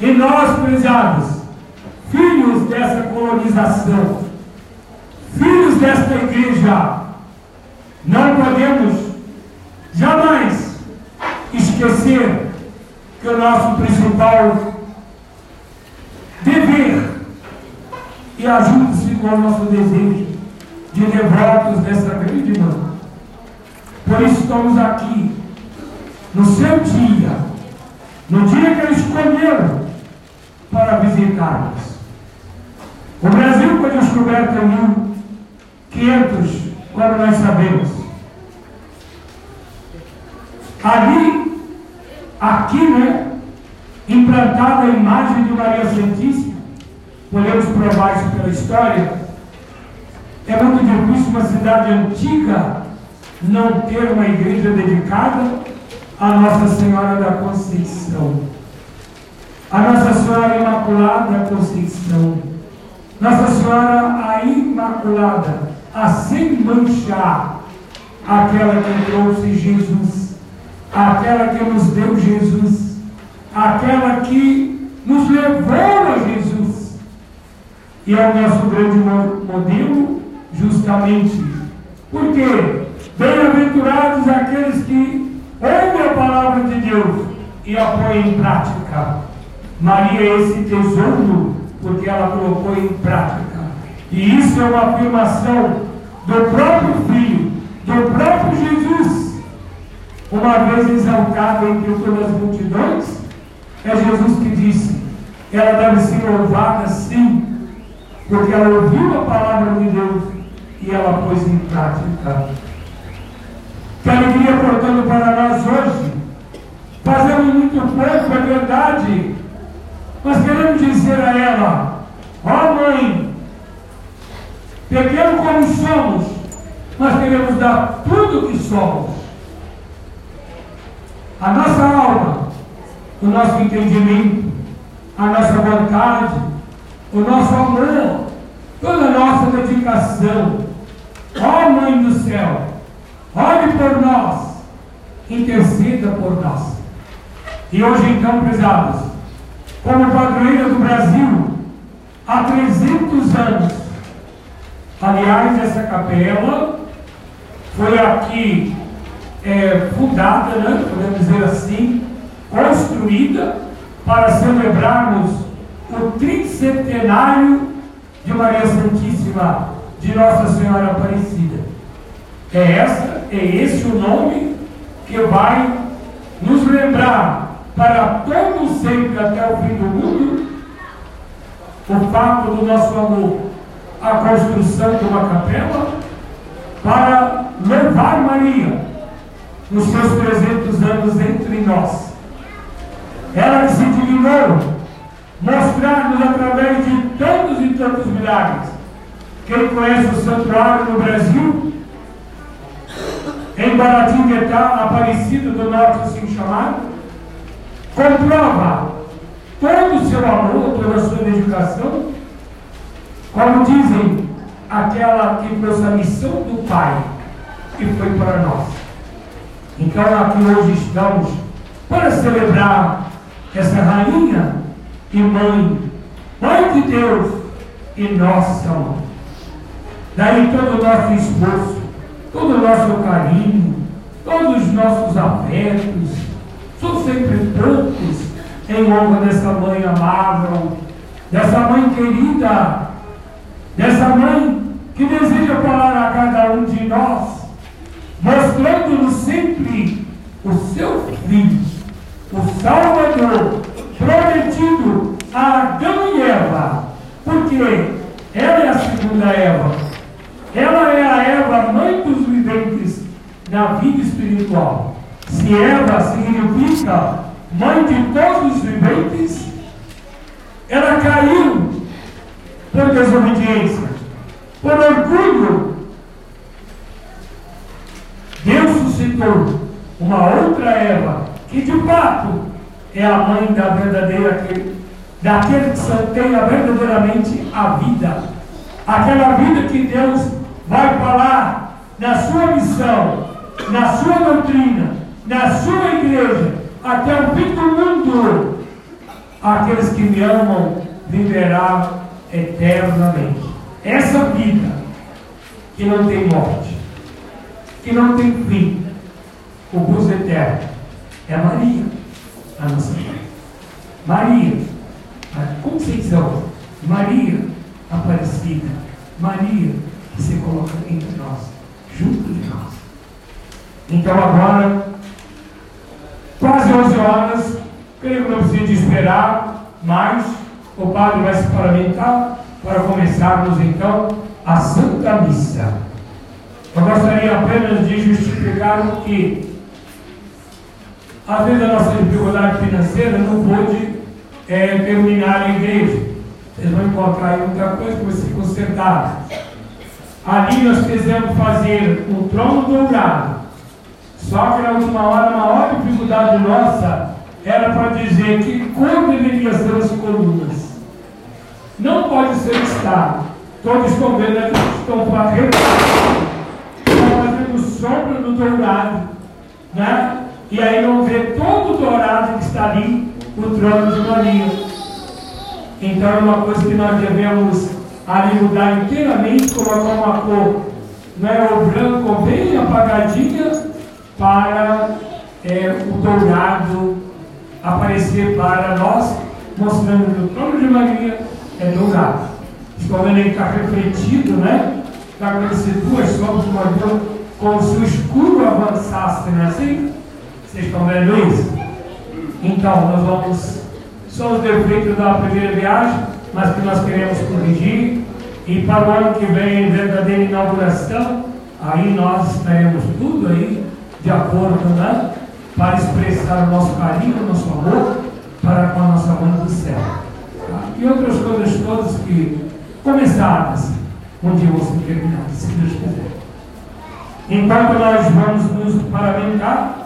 E nós, prezados, filhos dessa colonização, filhos desta igreja, não podemos jamais esquecer que o nosso principal dever, e ajude-se com o nosso desejo de devotos dessa grande mão. Por isso estamos aqui, no seu dia, no dia que ele escolheu para visitar-nos. O Brasil foi descoberto em 1500, quando nós sabemos. Ali, aqui, né, implantada a imagem de Maria Santíssima, podemos provar isso pela história, é muito difícil uma cidade antiga não ter uma igreja dedicada à Nossa Senhora da Conceição. A Nossa Senhora Imaculada Conceição. Nossa Senhora a Imaculada, a sem manchar, aquela que trouxe Jesus, aquela que nos deu Jesus, aquela que nos levou a Jesus. E é o nosso grande modelo, justamente. Porque bem-aventurados aqueles que ouvem a palavra de Deus e a põem em prática. Maria esse tesouro, porque ela colocou em prática. E isso é uma afirmação do próprio Filho, do próprio Jesus. Uma vez exaltado entre todas as multidões, é Jesus que disse: ela deve ser louvada sim, porque ela ouviu a palavra de Deus e ela pôs em prática. Que alegria, portanto, para nós hoje. Fazemos muito pouco, é verdade, mas queremos dizer a ela: Ó oh, mãe, pequeno como somos, mas queremos dar tudo o que somos. A nossa alma, o nosso entendimento, a nossa vontade, o nosso amor, toda a nossa dedicação. Ó Mãe do céu, olhe por nós, interceda por nós. E hoje, então, prezados, como padroeira do Brasil, há 300 anos, aliás, essa capela foi aqui é, fundada, né, podemos dizer assim, construída para celebrarmos o tricentenário de Maria Santíssima de Nossa Senhora Aparecida. É essa, é esse o nome que vai nos lembrar para todo sempre até o fim do mundo o fato do nosso amor, a construção de uma capela para levar Maria nos seus 300 anos entre nós. Ela se dignou mostrar-nos através de tantos e tantos milagres. Quem conhece o santuário no Brasil, em Baratinguetá, Aparecido do Norte, assim chamado, comprova todo o seu amor, toda a sua dedicação, como dizem, aquela que trouxe a missão do Pai, que foi para nós. Então aqui hoje estamos para celebrar essa rainha e mãe, mãe de Deus e nossa mãe. Daí todo o nosso esforço, todo o nosso carinho, todos os nossos afetos, são sempre tantos em honra dessa mãe amável, dessa mãe querida, dessa mãe que deseja falar a cada um de nós, mostrando-nos sempre o seu filho, o Salvador, prometido a Adão e Eva, porque ela é a segunda Eva. Ela é a Eva, mãe dos viventes na vida espiritual. Se Eva significa mãe de todos os viventes, ela caiu por desobediência, por orgulho. Deus suscitou uma outra Eva, que de fato é a mãe da verdadeira, daquele que santeia verdadeiramente a vida. Aquela vida que Deus vai falar na sua missão, na sua doutrina, na sua igreja, até o fim do mundo. Aqueles que me amam viverá eternamente. Essa vida que não tem morte, que não tem fim, o gozo eterno, é Maria, a nossa mãe. Maria, a Conceição, Maria Aparecida, Maria que se coloca entre nós, junto de nós. Então agora, 11 horas, creio que não precisa esperar mais, o padre vai se paramentar para começarmos então a Santa Missa. Eu gostaria apenas de justificar o que, às vezes, a nossa dificuldade financeira não pôde é, terminar a igreja. Vocês vão encontrar aí muita coisa que vai ser consertada. Ali nós quisemos fazer um trono dourado. Só que na última hora, a maior dificuldade nossa era para dizer que como deveriam ser as colunas. Não pode ser estado. Todos estão vendo aqui, estão fazendo, estão fazendo sombra do dourado. Né? E aí vão ver todo o dourado que está ali, o trono de Maria. Então é uma coisa que nós devemos ali mudar inteiramente, colocar uma cor, não é o branco bem apagadinha, para é, o dourado aparecer para nós, mostrando que o trono de Maria é dourado. Aí que está refletido, né? Está acontecendo duas sombras de Maria, como se o escuro avançasse, não é assim? Vocês estão vendo isso? Então, nós vamos. São os defeitos da primeira viagem, mas que nós queremos corrigir. E para o ano que vem, verdadeira inauguração, aí nós estaremos tudo aí de acordo, né? Para expressar o nosso carinho, o nosso amor para com a nossa mãe do céu. Tá? E outras coisas todas que começadas, um dia vão ser terminadas, se Deus quiser. Enquanto nós vamos nos paramentar,